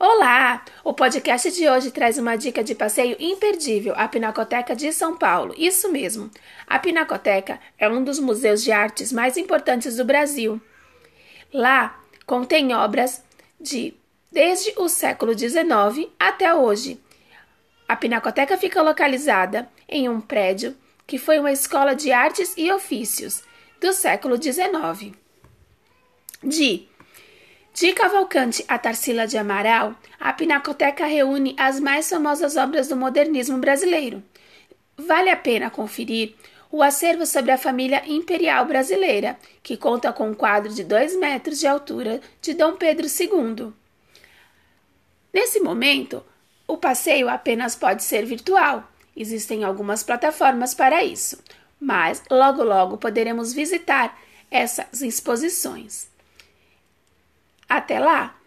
Olá! O podcast de hoje traz uma dica de passeio imperdível à Pinacoteca de São Paulo. Isso mesmo. A Pinacoteca é um dos museus de artes mais importantes do Brasil. Lá contém obras de desde o século XIX até hoje. A Pinacoteca fica localizada em um prédio que foi uma escola de artes e ofícios do século XIX. De de Cavalcante a Tarsila de Amaral, a Pinacoteca reúne as mais famosas obras do modernismo brasileiro. Vale a pena conferir o acervo sobre a família imperial brasileira, que conta com um quadro de 2 metros de altura de Dom Pedro II. Nesse momento, o passeio apenas pode ser virtual. Existem algumas plataformas para isso, mas logo logo poderemos visitar essas exposições. Até lá!